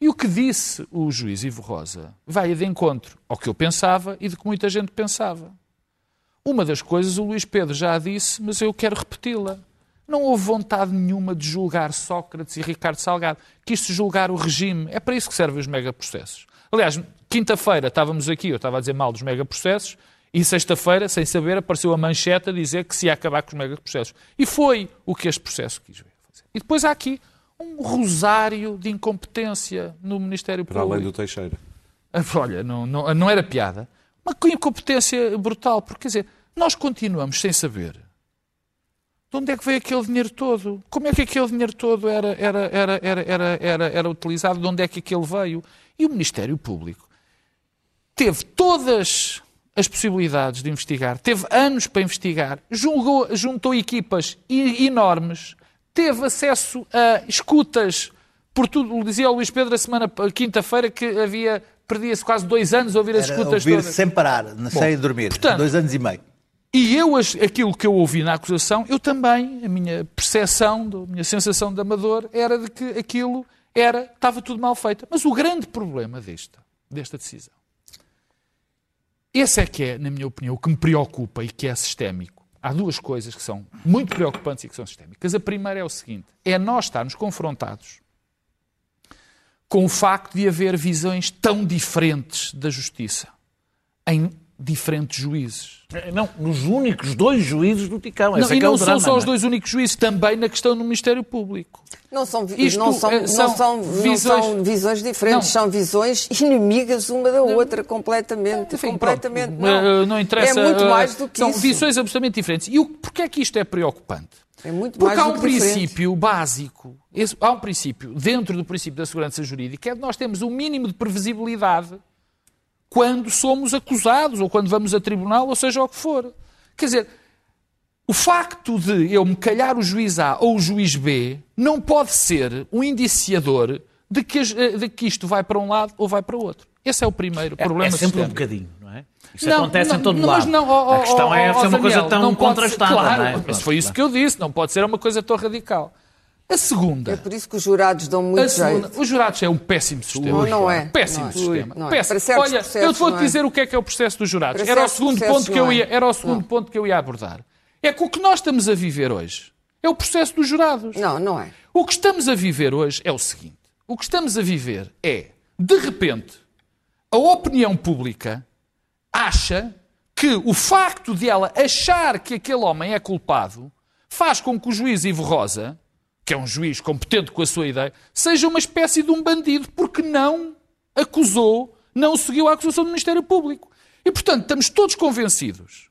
E o que disse o juiz Ivo Rosa vai de encontro ao que eu pensava e de que muita gente pensava. Uma das coisas o Luís Pedro já disse, mas eu quero repeti-la. Não houve vontade nenhuma de julgar Sócrates e Ricardo Salgado. Quis-se julgar o regime. É para isso que servem os megaprocessos. Aliás, quinta-feira estávamos aqui, eu estava a dizer mal dos megaprocessos, e sexta-feira, sem saber, apareceu a manchete a dizer que se ia acabar com os megaprocessos. E foi o que este processo quis ver fazer. E depois há aqui um rosário de incompetência no Ministério Para Público. além do Teixeira. Ah, Olha, não, não, não era piada. Uma incompetência brutal, porque quer dizer, nós continuamos sem saber de onde é que veio aquele dinheiro todo. Como é que aquele dinheiro todo era, era, era, era, era, era, era utilizado, de onde é que aquele veio. E o Ministério Público teve todas as possibilidades de investigar, teve anos para investigar, julgou, juntou equipas enormes, teve acesso a escutas por tudo. Dizia o Luís Pedro a semana quinta-feira que havia perdia-se quase dois anos a ouvir as Era escutas ouvir todas. sem parar, sem dormir. portanto- Dois anos e meio. E eu, aquilo que eu ouvi na acusação, eu também, a minha percepção, a minha sensação de amador, era de que aquilo era, estava tudo mal feito. Mas o grande problema desta, desta decisão, esse é que é, na minha opinião, o que me preocupa e que é sistémico. Há duas coisas que são muito preocupantes e que são sistémicas. A primeira é o seguinte, é nós estarmos confrontados com o facto de haver visões tão diferentes da justiça em diferentes juízes. Não, nos únicos dois juízes do Ticão. Não, Esse é e é não o são drama, só os não é? dois únicos juízes, também na questão do Ministério Público. Não são, Isto, não são, eh, não são são, não visões- são visões diferentes, Não. são visões inimigas uma da outra, completamente. Enfim, completamente pronto, não. eh, não interessa. É muito eh, mais do que São isso. visões absolutamente diferentes. E o, porquê é que isto é preocupante? É muito Porque mais há um que diferente. princípio básico, esse- há um princípio dentro do princípio da segurança jurídica, é de nós temos um mínimo de previsibilidade quando somos acusados ou quando vamos a tribunal, ou seja o que for. Quer dizer, o facto de eu me calhar o juiz A ou o juiz B não pode ser um indiciador de que, eh, de que isto vai para um lado ou vai para o outro. Esse é o primeiro É, problema é sempre um sistémico. bocadinho, não é? Isso Não, acontece não, em todo não, lado. Mas não, ó, a questão ó, é ó, ser uma coisa Daniel, tão não pode ser- contrastada, claro, não é? Mas foi isso que eu disse, não pode ser uma coisa tão radical. A segunda, É por isso que os jurados dão muito a segunda jeito. os jurados é um péssimo sistema. Não, não é. Péssimo Não é. sistema. Não é. Péssimo. Olha, processos, eu vou-te não é. dizer o que é que é o processo dos jurados. Era o segundo ponto que eu é. ia, era o segundo ponto que eu ia abordar. É que o que nós estamos a viver hoje é o processo dos jurados. Não, não é. O que estamos a viver hoje é o seguinte: o que estamos a viver é, de repente, a opinião pública acha que o facto de ela achar que aquele homem é culpado faz com que o juiz Ivo Rosa, que é um juiz competente com a sua ideia, seja uma espécie de um bandido, porque não acusou, não seguiu a acusação do Ministério Público. E, portanto, estamos todos convencidos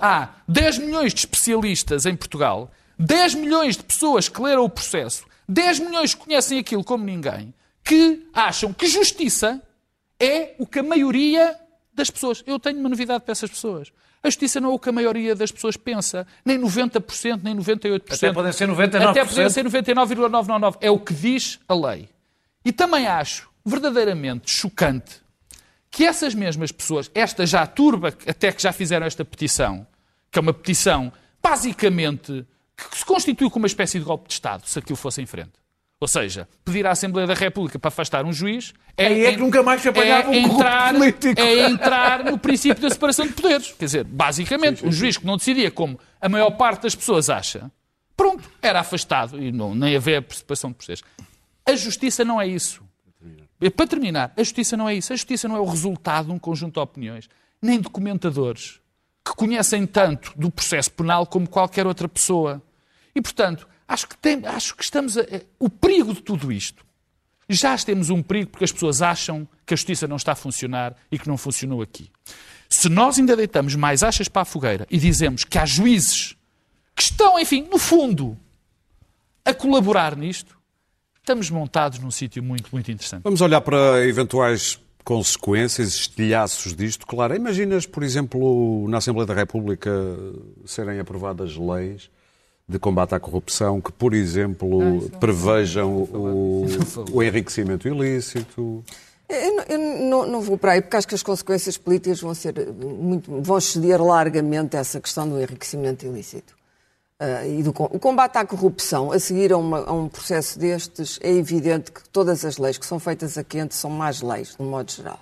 há 10 milhões de especialistas em Portugal, 10 milhões de pessoas que leram o processo, 10 milhões que conhecem aquilo como ninguém, que acham que justiça é o que a maioria das pessoas. Eu tenho uma novidade para essas pessoas. A justiça não é o que a maioria das pessoas pensa, nem 90%, nem 98%. Até podem ser 99%. Até podem ser 99,999. É o que diz a lei. E também acho verdadeiramente chocante que essas mesmas pessoas, esta já turba, até que já fizeram esta petição, que é uma petição basicamente que se constitui como uma espécie de golpe de Estado, se aquilo fosse em frente. Ou seja, pedir à Assembleia da República para afastar um juiz é, Aí é que nunca mais se apanhava um corrupto entrar, político. é entrar no princípio da separação de poderes. Quer dizer, basicamente, um juiz que não decidia como a maior parte das pessoas acha, pronto, era afastado e não, nem havia separação de poderes. A justiça não é isso. Para terminar, a justiça não é isso. A justiça não é o resultado de um conjunto de opiniões, nem de comentadores que conhecem tanto do processo penal como qualquer outra pessoa. E, portanto, acho que, tem- acho que estamos a. O perigo de tudo isto. Já temos um perigo porque as pessoas acham que a justiça não está a funcionar e que não funcionou aqui. Se nós ainda deitamos mais achas para a fogueira e dizemos que há juízes que estão, enfim, no fundo, a colaborar nisto, estamos montados num sítio muito, muito interessante. Vamos olhar para eventuais consequências, estilhaços disto. Claro, imaginas, por exemplo, na Assembleia da República serem aprovadas leis de combate à corrupção que, por exemplo, prevejam o, o enriquecimento ilícito. Eu, não- eu não, não vou para aí, porque acho que as consequências políticas vão ser eh, muito, vão exceder largamente essa questão do enriquecimento ilícito. Ah, e do, o combate à corrupção, a seguir a, uma- a um processo destes, é evidente que todas as leis que são feitas a quente são más leis, de um modo geral.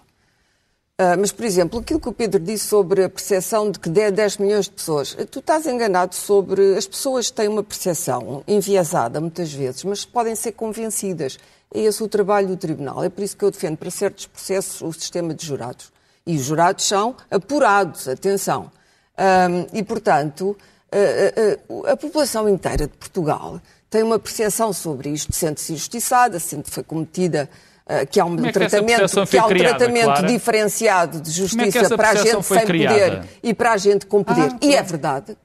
Ah, mas, por exemplo, aquilo que o Pedro disse sobre a percepção de que 10 10 milhões de pessoas, tu estás enganado sobre. As pessoas têm uma percepção enviesada muitas vezes, mas podem ser convencidas. É esse o trabalho do Tribunal. É por isso que eu defendo para certos processos o sistema de jurados. E os jurados são apurados, atenção. Ahm, e, portanto, a, a- a- população inteira de Portugal tem uma percepção sobre isto, sente-se injustiçada, sente que foi cometida. Ah, que há um Como é que tratamento, que há um criada, tratamento Clara? diferenciado de é justiça essa para a gente sem criada? poder e para a gente com poder. Ah, e é claro. verdade.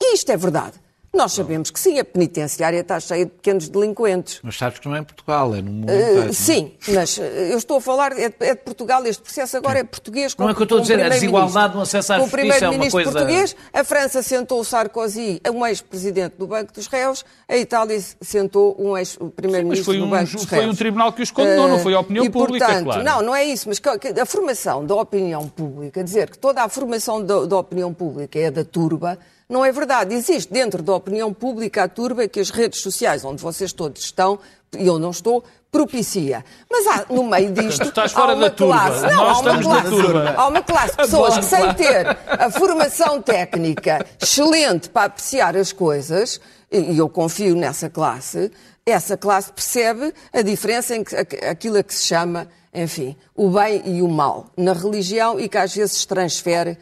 E isto é verdade. Nós sabemos que sim, a penitenciária está cheia de pequenos delinquentes. Mas sabes que não é em Portugal, é no mundo Uh, inteiro. é? sim, mas uh, eu estou a falar, é de, é de Portugal, este processo agora é português. com- Não é que eu estou a dizer, a primeiro-ministro. desigualdade no acesso à justiça é uma primeiro-ministro coisa- português, a França sentou o Sarkozy, um ex-presidente do Banco dos Réus, a Itália sentou um ex-primeiro-ministro foi do um, Banco dos foi Réus. um tribunal que os condenou, não foi a opinião e, pública, portanto, claro. Não, não é isso, mas a formação da opinião pública, dizer que toda a formação da, da opinião pública é da turba, não é verdade. Existe dentro da opinião pública a turba que as redes sociais, onde vocês todos estão, e eu não estou, propicia. Mas há, no meio disto, Tu estás há fora uma da turba. classe, não, Nós há uma classe, turba. há uma classe de pessoas que sem ter a formação técnica excelente para apreciar as coisas, e eu confio nessa classe, essa classe percebe a diferença em que, aquilo a que se chama enfim, o bem e o mal na religião e que às vezes se transfere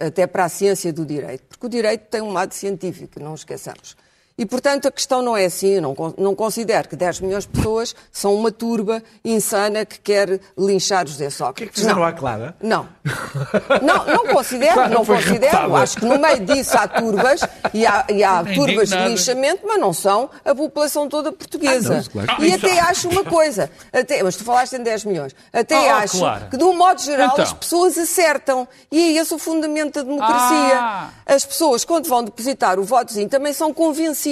até para a ciência do direito. Porque o direito tem um lado científico, não esqueçamos. E, portanto, a questão não é assim. Eu não, não considero que 10 milhões de pessoas são uma turba insana que quer linchar José O que é Sócrates. que fizeram não. à Clara? Não. Não, não considero, Claro, não considero. raptada. Acho que no meio disso há turbas e há, e há turbas de linchamento, mas não são a população toda portuguesa. Ah, não, claro. E Ah, até isso- acho uma coisa, até, mas tu falaste em 10 milhões, até Oh, acho Clara. que de um modo geral Então. as pessoas acertam. E é esse o fundamento da democracia. Ah. As pessoas, quando vão depositar o votozinho, também são convencidas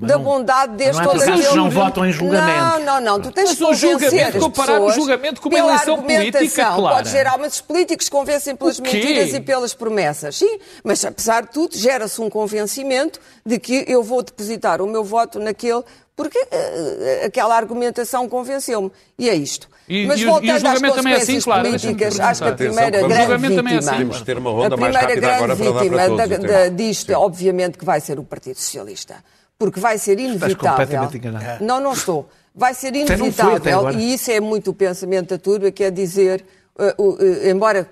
mas da não- bondade deste não é ou que daquele. não votam em julgamento. Não, não, não. Tu tens Mas julgamento, convencer comparar o julgamento com uma eleição política, argumentação. Clara. Pode gerar, mas os políticos convencem pelas mentiras e pelas promessas. Sim, mas apesar de tudo, gera-se um convencimento de que eu vou depositar o meu voto naquele, porque eh, aquela argumentação convenceu-me. E é isto. E- mas e o- e o voltando às julgamento também é assim, consequências claro, políticas, acho que a Atenção, primeira vamos- grande é vítima, assim. Ter uma a ronda mais primeira rápida grande vítima da- da- disto, Sim. obviamente, que vai ser o Partido Socialista. Porque vai ser inevitável. completamente enganado. Não, não estou. Vai ser inevitável, e isso é muito o pensamento da turba, que é dizer, uh, uh, uh, embora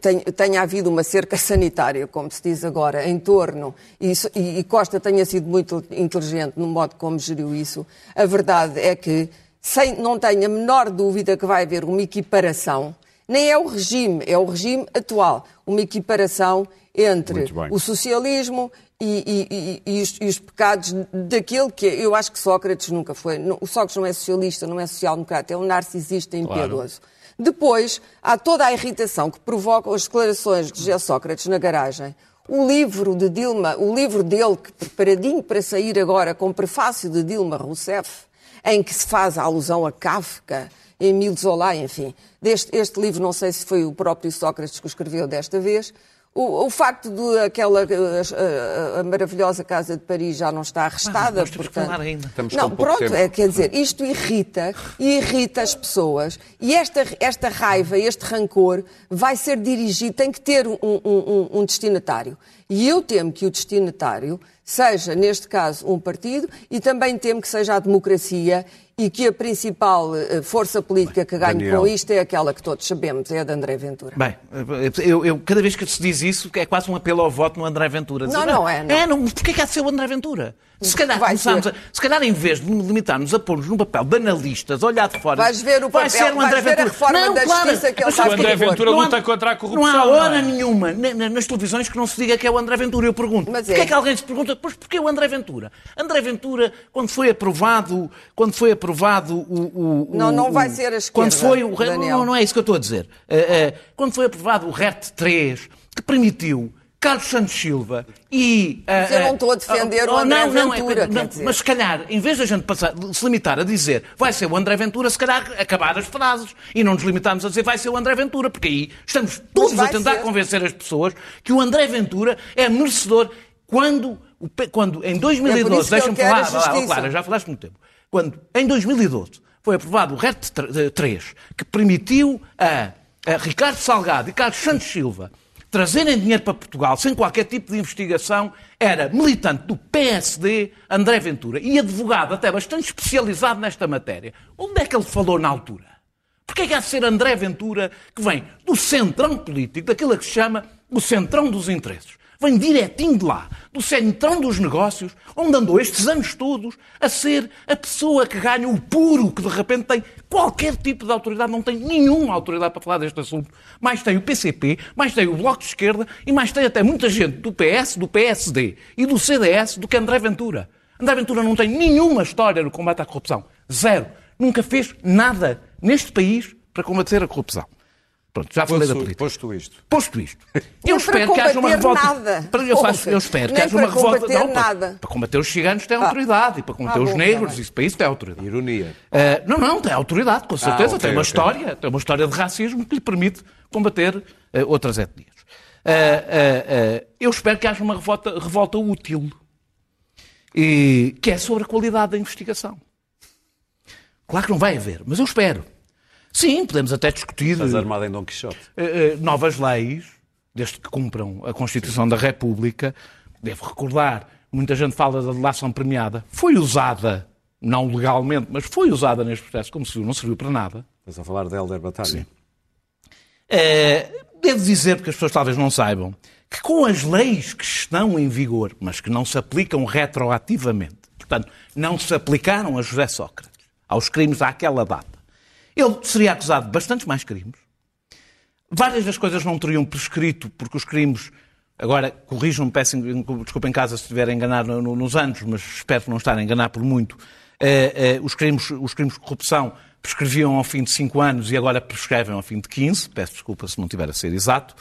tenha, tenha havido uma cerca sanitária, como se diz agora, em torno, e- e Costa tenha sido muito inteligente no modo como geriu isso, a verdade é que sem, não tenho a menor dúvida que vai haver uma equiparação, nem é o regime, é o regime atual, uma equiparação entre o socialismo e, e- e- os, e os pecados daquele que é- eu acho que Sócrates nunca foi. O Sócrates não é socialista, não é social-democrata, é um narcisista impiedoso. Depois, há toda a irritação que provocam as declarações de José Sócrates na garagem. O livro de Dilma, o livro dele, que preparadinho para sair agora, com prefácio de Dilma Rousseff, em que se faz a alusão a Kafka, Emile Zola, enfim. Deste, este livro, não sei se foi o próprio Sócrates que o escreveu desta vez. O, o facto de aquela a, a- a maravilhosa Casa de Paris já não está arrestada, que portanto... falar ainda. Estamos com não, pouco pronto, tempo. é, quer dizer, isto irrita e irrita as pessoas e esta, esta raiva, este rancor vai ser dirigido, tem que ter um, um- um- um destinatário. E eu temo que o destinatário seja, neste caso, um partido e também temo que seja a democracia e que a principal eh, força política que ganhe Daniel. com isto é aquela que todos sabemos, é a de André Ventura. Bem, eu, eu- cada vez que se diz isso, é quase um apelo ao voto no André Ventura. Não, não é, não. É, não. Porquê que há de ser o André Ventura? Se calhar, Vai a, se calhar, em vez de limitarmos a pôr-nos num papel de analistas, olhar de fora. Vais ver o vai papel, ser o André Ventura. reforma não, da claro, justiça que ele O André favor. Ventura não há- luta contra a corrupção. Não há hora não é? nenhuma na- na- nas televisões que não se diga que é o André Ventura. Eu pergunto, Mas porquê é. é que alguém se pergunta, pois porquê o André Ventura? André Ventura, quando foi aprovado, quando foi aprovado o... o- o- Não, não vai ser a esquerda, Quando foi o... Daniel. Não, não é isso que eu estou a dizer. Eh, eh, quando foi aprovado o RET 3, que permitiu Carlos Santos Silva e... eh, Mas eu não eh, estou a defender o oh, André não, não, é- Ventura, não. Mas se calhar, em vez da gente passar, se limitar a dizer vai ser o André Ventura, se calhar acabar as frases e não nos limitarmos a dizer vai ser o André Ventura, porque aí estamos todos a tentar ser. convencer as pessoas que o André Ventura é merecedor quando, o quando em É por 2012, isso que ele deixa-me falar, justiça. Clara, já falaste muito tempo, quando em 2012 foi aprovado o RET 3, que permitiu a, a Ricardo Salgado e Carlos Santos Silva trazerem dinheiro para Portugal sem qualquer tipo de investigação, era militante do PSD André Ventura e advogado até bastante especializado nesta matéria. Onde é que ele falou na altura? Porquê é que há de ser André Ventura que vem do centrão político, daquilo que se chama o centrão dos interesses? Vem direitinho de lá, do centrão dos negócios, onde andou estes anos todos a ser a pessoa que ganha o puro, que de repente tem qualquer tipo de autoridade, não tem nenhuma autoridade para falar deste assunto. Mais tem o PCP, mais tem o Bloco de Esquerda e mais tem até muita gente do PS, do PSD e do CDS do que André Ventura. André Ventura não tem nenhuma história no combate à corrupção. Zero. Nunca fez nada neste país para combater a corrupção. Pronto, já falei da Posto, política. posto isto. Posto isto, [laughs] eu espero que haja uma combater revolta. nada. Para- Eu, faço, eu espero que haja uma revolta. combater Não, para, nada. para combater os ciganos tem Ah. autoridade e para combater Ah, os bom, negros, tá bem. isso para isso tem autoridade. Ironia. Uh, não, não, tem autoridade, com certeza. ok, tem uma ok. história, tem uma história de racismo que lhe permite combater uh, outras etnias. Uh, uh, uh, eu espero que haja uma revolta, revolta útil, e, que é sobre a qualidade da investigação. Claro que não vai haver, mas eu espero. Sim, podemos até discutir Estás armado em Dom Quixote. eh, eh, novas leis, desde que cumpram a Constituição da República. Devo recordar, muita gente fala da delação premiada. Foi usada, não legalmente, mas foi usada neste processo, como se viu, não serviu para nada. Estás a falar de Helder Batalha. É, devo dizer, porque as pessoas talvez não saibam, que com as leis que estão em vigor, mas que não se aplicam retroativamente, portanto, não se aplicaram a José Sócrates, aos crimes àquela data, ele seria acusado de bastantes mais crimes. Várias das coisas não teriam prescrito, porque os crimes. Agora, corrijam-me, peço desculpa em casa se estiver a enganar no- no- nos anos, mas espero não estar a enganar por muito. Eh, eh, os, crimes, os crimes de corrupção prescreviam ao fim de 5 anos e agora prescrevem ao fim de 15. Peço desculpa se não estiver a ser exato.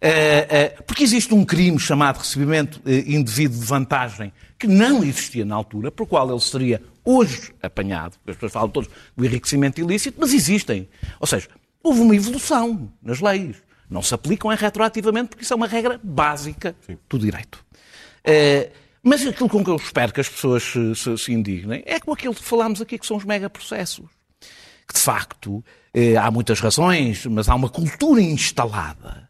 Eh, porque existe um crime chamado recebimento indevido de vantagem que não existia na altura, por qual ele seria hoje apanhado. As pessoas falam todos do enriquecimento ilícito, mas existem. Ou seja, houve uma evolução nas leis. Não se aplicam é retroativamente porque isso é uma regra básica do direito. Eh, mas aquilo com que eu espero que as pessoas se, se- se indignem é com aquilo que falámos aqui, que são os megaprocessos. Que, de facto, eh, há muitas razões, mas há uma cultura instalada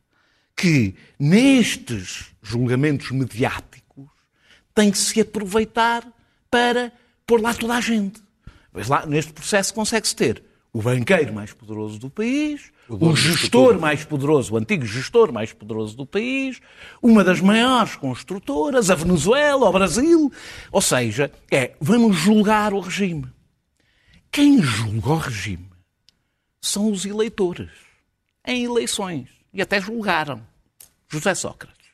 que, nestes julgamentos mediáticos, tem que se aproveitar para pôr lá toda a gente. Mas lá, neste processo consegue-se ter o banqueiro mais poderoso do país, o, gestor mais poderoso, o antigo gestor mais poderoso do país, uma das maiores construtoras, a Venezuela, o Brasil. Ou seja, é, vamos julgar o regime. Quem julga o regime são os eleitores, em eleições. E até julgaram José Sócrates.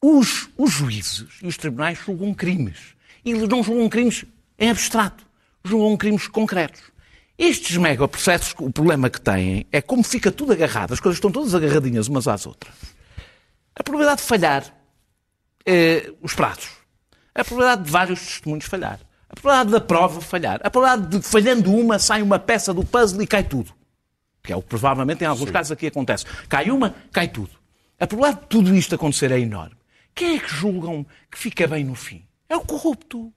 Os, os juízes e os tribunais julgam crimes. E eles não julgam crimes em abstrato, julgam crimes concretos. Estes megaprocessos, o problema que têm é como fica tudo agarrado, as coisas estão todas agarradinhas umas às outras. A probabilidade de falhar eh, os prazos, a probabilidade de vários testemunhos falhar, a probabilidade da prova falhar, a probabilidade de falhando uma sai uma peça do puzzle e cai tudo. Que é o que provavelmente em alguns casos aqui acontece. Cai uma, cai tudo. A probabilidade de tudo isto acontecer é enorme. Quem é que julgam que fica bem no fim? É o corrupto.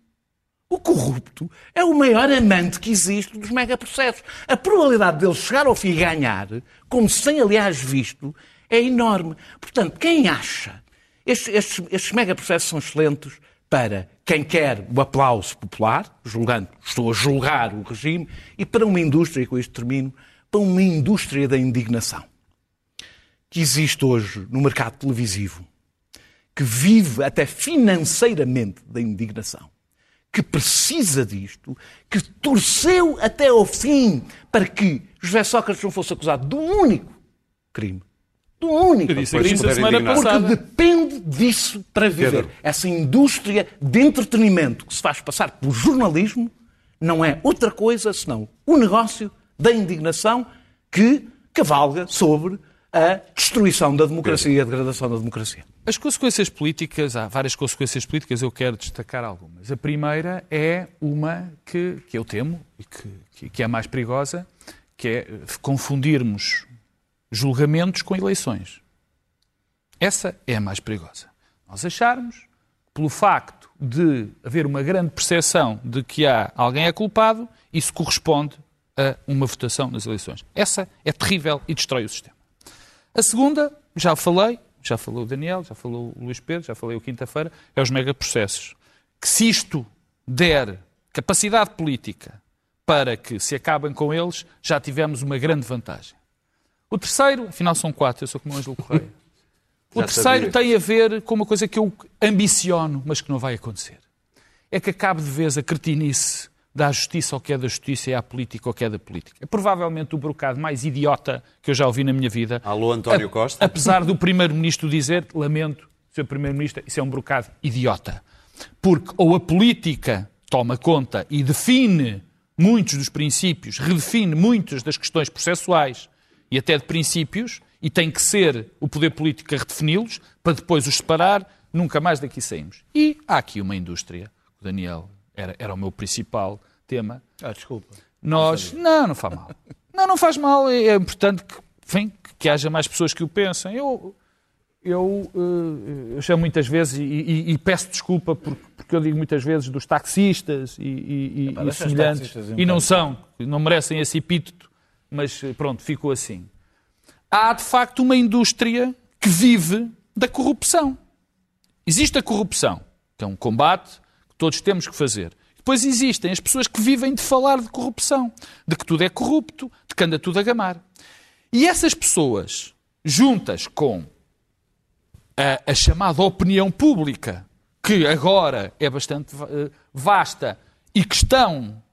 O corrupto é o maior amante que existe dos megaprocessos. A probabilidade dele chegar ao fim e ganhar, como se tem aliás visto, é enorme. Portanto, quem acha estes, estes, estes megaprocessos são excelentes para quem quer o aplauso popular, julgando, estou a julgar o regime, e para uma indústria, e com isto termino, para uma indústria da indignação que existe hoje no mercado televisivo, que vive até financeiramente da indignação, que precisa disto, que torceu até ao fim para que José Sócrates não fosse acusado de um único crime. De um único indignar. porque depende disso para viver. Pedro. Essa indústria de entretenimento que se faz passar por jornalismo não é outra coisa senão o negócio da indignação que cavalga sobre a destruição da democracia e a degradação da democracia. As consequências políticas, há várias consequências políticas, eu quero destacar algumas. A primeira é uma que, que eu temo e que, que, é mais perigosa, que é confundirmos julgamentos com eleições. Essa é a mais perigosa. Nós acharmos, pelo facto de haver uma grande percepção de que há alguém é culpado, isso corresponde a uma votação nas eleições. Essa é terrível e destrói o sistema. A segunda, já falei, já falou o Daniel, já falou o Luís Pedro, já falei o quinta-feira, é os megaprocessos. Que se isto der capacidade política para que se acabem com eles, já tivemos uma grande vantagem. O terceiro, afinal são quatro, eu sou como o Ângelo Correia. [laughs] O Já terceiro sabia. tem a ver com uma coisa que eu ambiciono, mas que não vai acontecer. É que acabe de vez a cretinice da justiça ao que é da justiça e à política ao que é da política. É provavelmente o brocado mais idiota que eu já ouvi na minha vida. Alô, António A- Costa. Apesar do Primeiro-Ministro dizer, lamento, Sr. Primeiro-Ministro, isso é um brocado idiota. Porque ou a política toma conta e define muitos dos princípios, redefine muitas das questões processuais e até de princípios, e tem que ser o poder político a redefini-los, para depois os separar, nunca mais daqui saímos. E há aqui uma indústria, o Daniel era, era o meu principal tema, Ah, desculpa. nós. Não, não faz mal. [laughs] Não, não faz mal. É é importante que, enfim, que haja mais pessoas que o pensem. Eu, eu, eh, eu chamo muitas vezes e, e- e peço desculpa porque, porque eu digo muitas vezes dos taxistas e, e- Epá, e semelhantes. E não são, não merecem esse epíteto, mas eh, pronto, ficou assim. Há de facto uma indústria que vive da corrupção. Existe a corrupção, que é um combate todos temos que fazer. Depois existem as pessoas que vivem de falar de corrupção, de que tudo é corrupto, de que anda tudo a gamar. E essas pessoas, juntas com a, a chamada opinião pública, que agora é bastante eh, vasta e que estão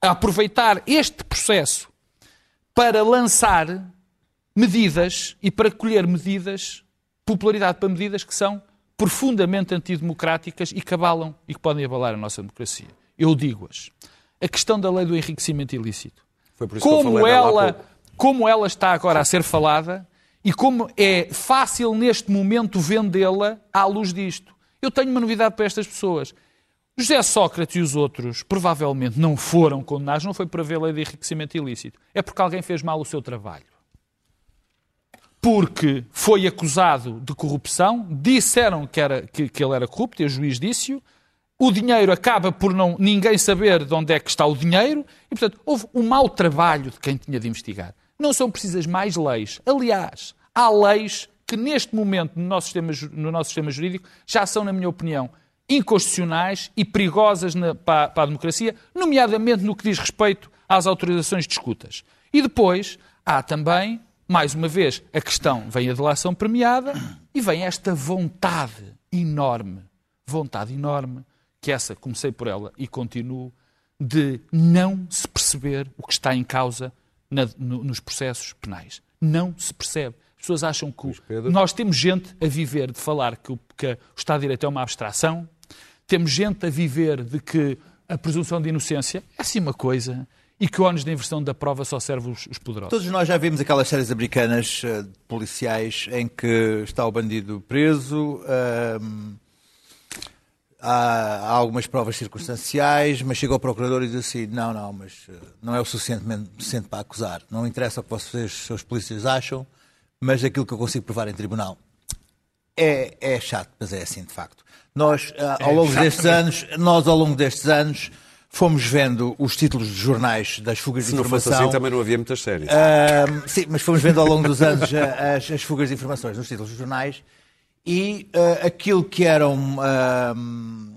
a aproveitar este processo para lançar medidas e para colher medidas, popularidade para medidas que são profundamente antidemocráticas e que abalam e que podem abalar a nossa democracia. Eu digo-as. A questão da lei do enriquecimento ilícito. Como ela, como ela está agora a ser falada e como é fácil neste momento vendê-la à luz disto. Eu tenho uma novidade para estas pessoas. José Sócrates e os outros provavelmente não foram condenados, não foi por haver lei de enriquecimento ilícito. É porque alguém fez mal o seu trabalho. Porque foi acusado de corrupção, disseram que, era, que, que ele era corrupto, e o juiz disse-o, o dinheiro acaba por não, ninguém saber de onde é que está o dinheiro, e portanto houve um mau trabalho de quem tinha de investigar. Não são precisas mais leis. Aliás, há leis que neste momento no nosso sistema, no nosso sistema jurídico já são, na minha opinião, inconstitucionais e perigosas na- para, para a democracia, nomeadamente no que diz respeito às autorizações de escutas. E depois há também, mais uma vez, a questão, vem a delação premiada e vem esta vontade enorme, vontade enorme, que essa, comecei por ela e continuo, de não se perceber o que está em causa na- no- nos processos penais. Não se percebe. As pessoas acham que o- nós temos gente a viver de falar que o, que o Estado de Direito é uma abstração, temos gente a viver de que a presunção de inocência é assim uma coisa e que o ónus da inversão da prova só serve os, os poderosos. Todos nós já vimos aquelas séries americanas eh, de policiais em que está o bandido preso, ahm, há, há algumas provas circunstanciais, mas chega ao procurador e diz assim: não, não, mas eh, não é o suficientemente suficiente para acusar. Não interessa o que vocês, seus polícias, acham, mas aquilo que eu consigo provar em tribunal. É, é chato, mas é assim de facto. Nós, ah, ao longo destes anos, nós ao longo destes anos fomos vendo os títulos de jornais das fugas Se de não fosse informação. assim, também não havia muitas séries. Ahm, sim, mas fomos vendo ao longo dos anos as, as fugas de informações nos títulos dos jornais e ah, aquilo que eram ahm,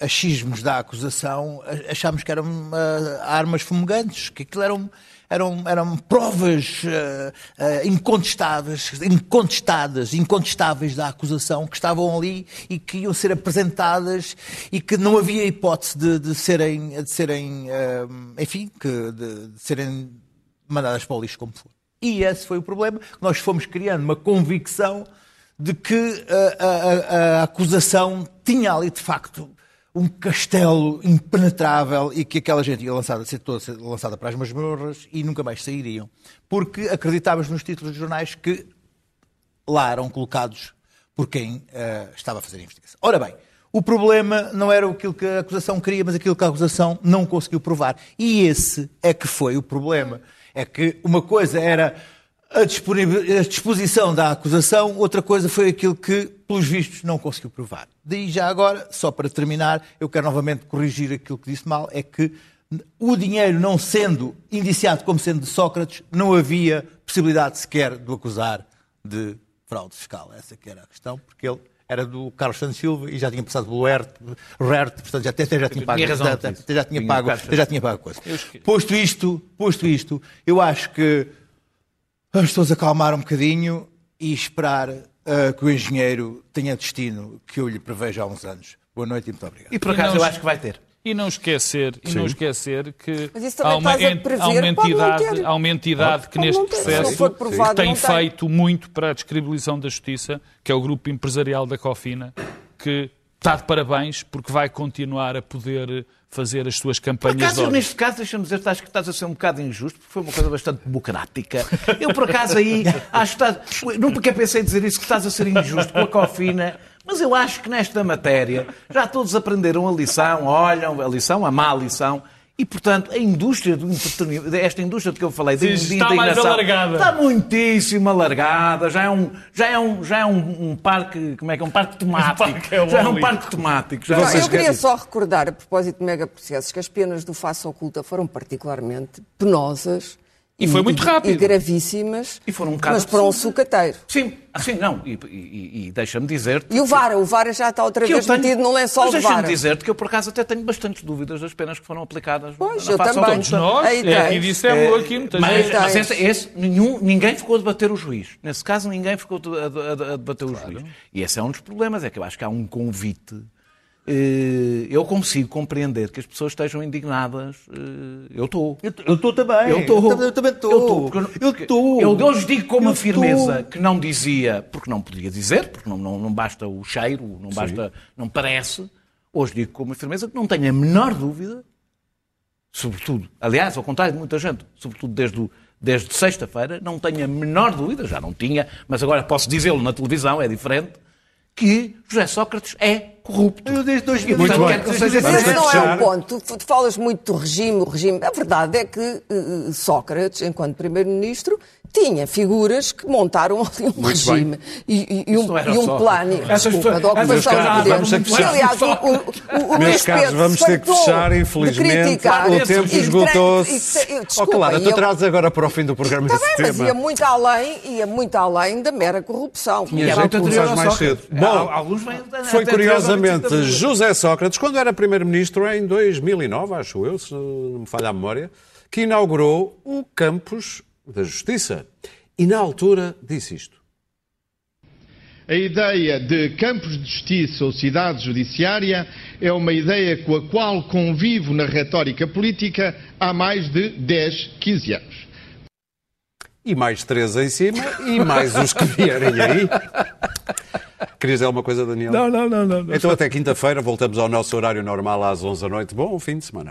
achismos da acusação, achámos que eram ah, armas fumegantes, que aquilo eram, eram, eram provas ah, ah, incontestáveis, incontestadas, incontestáveis da acusação que estavam ali e que iam ser apresentadas e que não havia hipótese de, de serem, de serem ah, enfim, que, de, de serem mandadas para o lixo como for. E esse foi o problema. Nós fomos criando uma convicção de que a- a- a acusação tinha ali, de facto, um castelo impenetrável e que aquela gente ia lançada, ser toda lançada para as masmorras e nunca mais sairiam. Porque acreditávamos nos títulos de jornais que lá eram colocados por quem eh, estava a fazer a investigação. Ora bem, o problema não era aquilo que a acusação queria, mas aquilo que a acusação não conseguiu provar. E esse é que foi o problema. É que uma coisa era a, disposição da acusação, outra coisa foi aquilo que, pelos vistos, não conseguiu provar. Daí já agora, só para terminar, eu quero novamente corrigir aquilo que disse mal, é que o dinheiro não sendo indiciado como sendo de Sócrates, não havia possibilidade sequer de o acusar de fraude fiscal. Essa que era a questão, porque ele era do Carlos Santos Silva e já tinha passado pelo RERT, RERT portanto já, até, já tinha pago, razão, até, já tinha pago, já tinha pago a coisa. Posto isto, posto isto, eu acho que vamos todos acalmar um bocadinho e esperar ah, que o engenheiro tenha destino que eu lhe prevejo há uns anos. Boa noite e muito obrigado. E por E acaso não- eu acho que vai ter. E não esquecer, e não esquecer que há uma, prever, há uma entidade, há uma entidade que neste processo provado, tem. feito muito para a descredibilização da justiça, que é o grupo empresarial da Cofina, que está de parabéns porque vai continuar a poder fazer as suas Por campanhas acaso, de eu, ódio. neste caso, deixa-me dizer, acho que estás a ser um bocado injusto, porque foi uma coisa bastante democrática. Eu, por acaso, aí, [laughs] acho que estás... Nunca pensei dizer isso, que estás a ser injusto com a cofina, mas eu acho que nesta matéria já todos aprenderam a lição, olham a lição, a má lição, e, portanto, a indústria do entretenimento, esta indústria de que eu falei, de, Sim, de está mais alargada. está muitíssimo alargada, já é um, já é um, já é um, um parque, como é que é, um parque temático, [laughs] parque eólico. já é um parque temático. Já Não, é- eu queria só recordar, a propósito de megaprocessos, que as penas do face oculta foram particularmente penosas E foi muito rápido. E gravíssimas, E foram um bocado mas para um sucateiro. Sim, sim, não. E, e- e- e deixa-me dizer E o Vara, o Vara já está outra vez tenho, metido no lençol mas de deixa-me Vara. dizer que eu, por acaso, até tenho bastantes dúvidas das penas que foram aplicadas Pois, na eu também. Todos nós, Aí é, aqui tens. dissemos aqui muitas Mas, vezes. mas esse, esse, nenhum, ninguém ficou a debater o juiz. Nesse caso, ninguém ficou a, a- a debater o juiz. E esse é um dos problemas, é que eu acho que há um convite. Eh, eu consigo compreender que as pessoas estejam indignadas. eh, eu estou. Eu estou também. Eu estou. Eu também estou. Eu estou. Eu. Eu, lhes digo com uma firmeza estou. que não dizia, porque não podia dizer, porque não, não, não basta o cheiro, não basta, não parece. Hoje digo com uma firmeza que não tenho a menor dúvida, sobretudo, aliás, ao contrário de muita gente, sobretudo desde, o- desde sexta-feira, não tenho a menor dúvida, já não tinha, mas agora posso dizê-lo na televisão, é diferente, que José Sócrates é corrupto. Eu desde 2000. Portanto, Muito quer bem. que seja Vamos Esse ter que não é o ponto. Tu, tu falas muito do regime, o regime. A verdade é que eh, Sócrates, enquanto primeiro-ministro, tinha figuras que montaram ali um Muito regime e, e- e um, e um plano desculpa, de ocupação de poder. vamos ter que E, fechar. aliás, o, o, o, o Meus caros, vamos ter que fechar, infelizmente. O tempo esgotou-se. Oh, Clara, tu trazes agora para o fim do programa Está esse bem, mas tema. ia muito além, ia muito além da mera corrupção. Tinha jeito ao mais cedo. Bom, Foi curiosamente José Sócrates, quando era primeiro-ministro em 2009, acho eu, se não me falha a memória, que inaugurou o campus da Justiça. E na altura disse isto. A ideia de campos de justiça ou cidade judiciária é uma ideia com a qual convivo na retórica política há mais de 10, 15 anos. E mais três em cima e mais os que vierem aí. Querias dizer alguma coisa, Daniel? Não, não, não, não. Então até quinta-feira voltamos ao nosso horário normal às 11 da noite. Bom fim de semana.